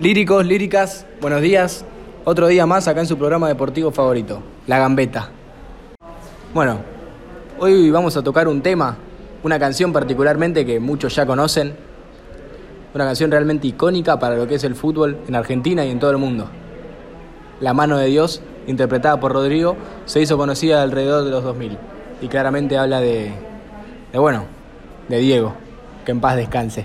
Líricos, líricas, buenos días. Otro día más acá en su programa deportivo favorito, La Gambeta. Bueno, hoy vamos a tocar un tema, una canción particularmente que muchos ya conocen. Una canción realmente icónica para lo que es el fútbol en Argentina y en todo el mundo. La mano de Dios, interpretada por Rodrigo, se hizo conocida alrededor de los 2000 y claramente habla de, de bueno, de Diego, que en paz descanse.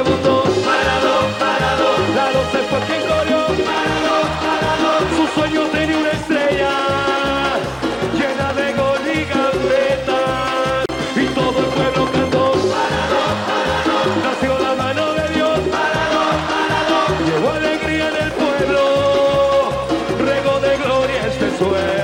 gloria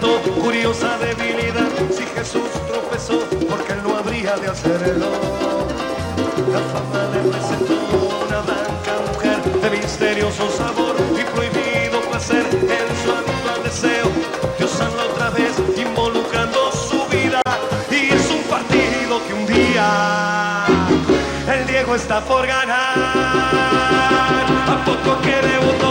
curiosa debilidad. Si Jesús tropezó, porque él no habría de hacerlo. La fama le presentó una blanca mujer de misterioso sabor y prohibido placer en su actual deseo. Dios habla otra vez involucrando su vida y es un partido que un día el Diego está por ganar. A poco que debutó,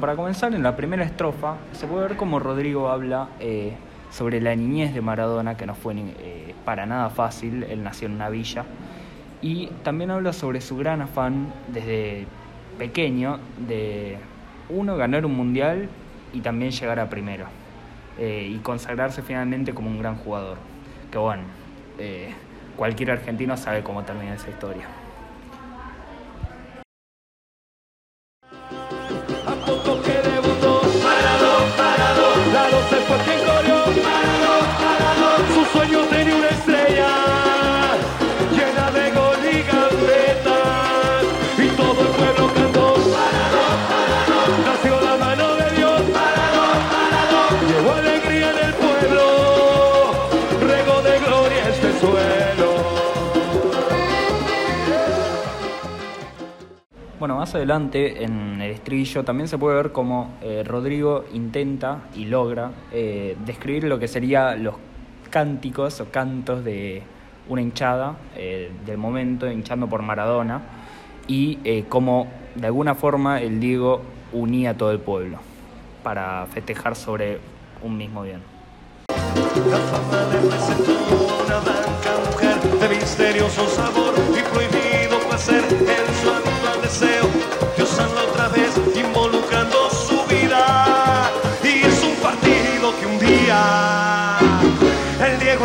Para comenzar, en la primera estrofa se puede ver cómo Rodrigo habla eh, sobre la niñez de Maradona, que no fue eh, para nada fácil, él nació en una villa, y también habla sobre su gran afán desde pequeño de, uno, ganar un mundial y también llegar a primero, eh, y consagrarse finalmente como un gran jugador, que bueno, cualquier argentino sabe cómo termina esa historia. Bueno, más adelante en el estribillo también se puede ver cómo eh, Rodrigo intenta y logra eh, describir lo que serían los cánticos o cantos de una hinchada eh, del momento, hinchando por Maradona, y cómo de alguna forma el Diego unía a todo el pueblo para festejar sobre un mismo bien.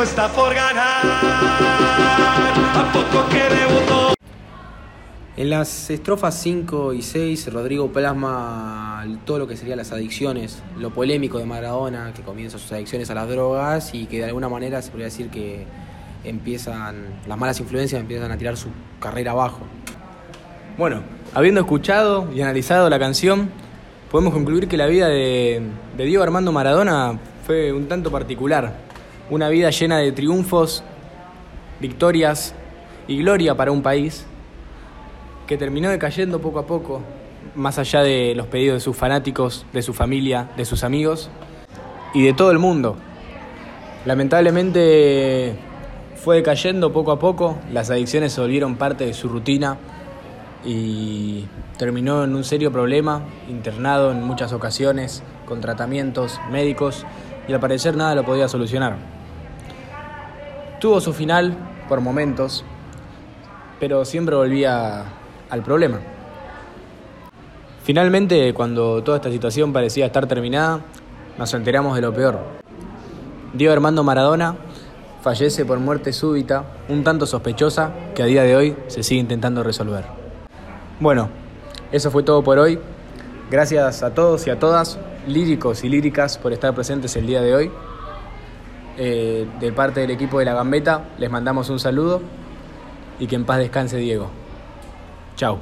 Está por ganar. A poco que debutó. En las estrofas 5 y 6, Rodrigo plasma todo lo que serían las adicciones, lo polémico de Maradona, que comienza sus adicciones a las drogas y que de alguna manera se podría decir que empiezan, las malas influencias empiezan a tirar su carrera abajo. Bueno, habiendo escuchado y analizado la canción, podemos concluir que la vida de, Diego Armando Maradona fue un tanto particular. Una vida llena de triunfos, victorias y gloria para un país que terminó decayendo poco a poco, más allá de los pedidos de sus fanáticos, de su familia, de sus amigos y de todo el mundo. Lamentablemente fue decayendo poco a poco, las adicciones se volvieron parte de su rutina y terminó en un serio problema, internado en muchas ocasiones, con tratamientos médicos y al parecer nada lo podía solucionar. Tuvo su final por momentos, pero siempre volvía al problema. Finalmente, cuando toda esta situación parecía estar terminada, nos enteramos de lo peor. Diego Armando Maradona fallece por muerte súbita, un tanto sospechosa, que a día de hoy se sigue intentando resolver. Bueno, eso fue todo por hoy. Gracias a todos y a todas, líricos y líricas, por estar presentes el día de hoy. Eh, de parte del equipo de La Gambeta, les mandamos un saludo y que en paz descanse Diego. Chao.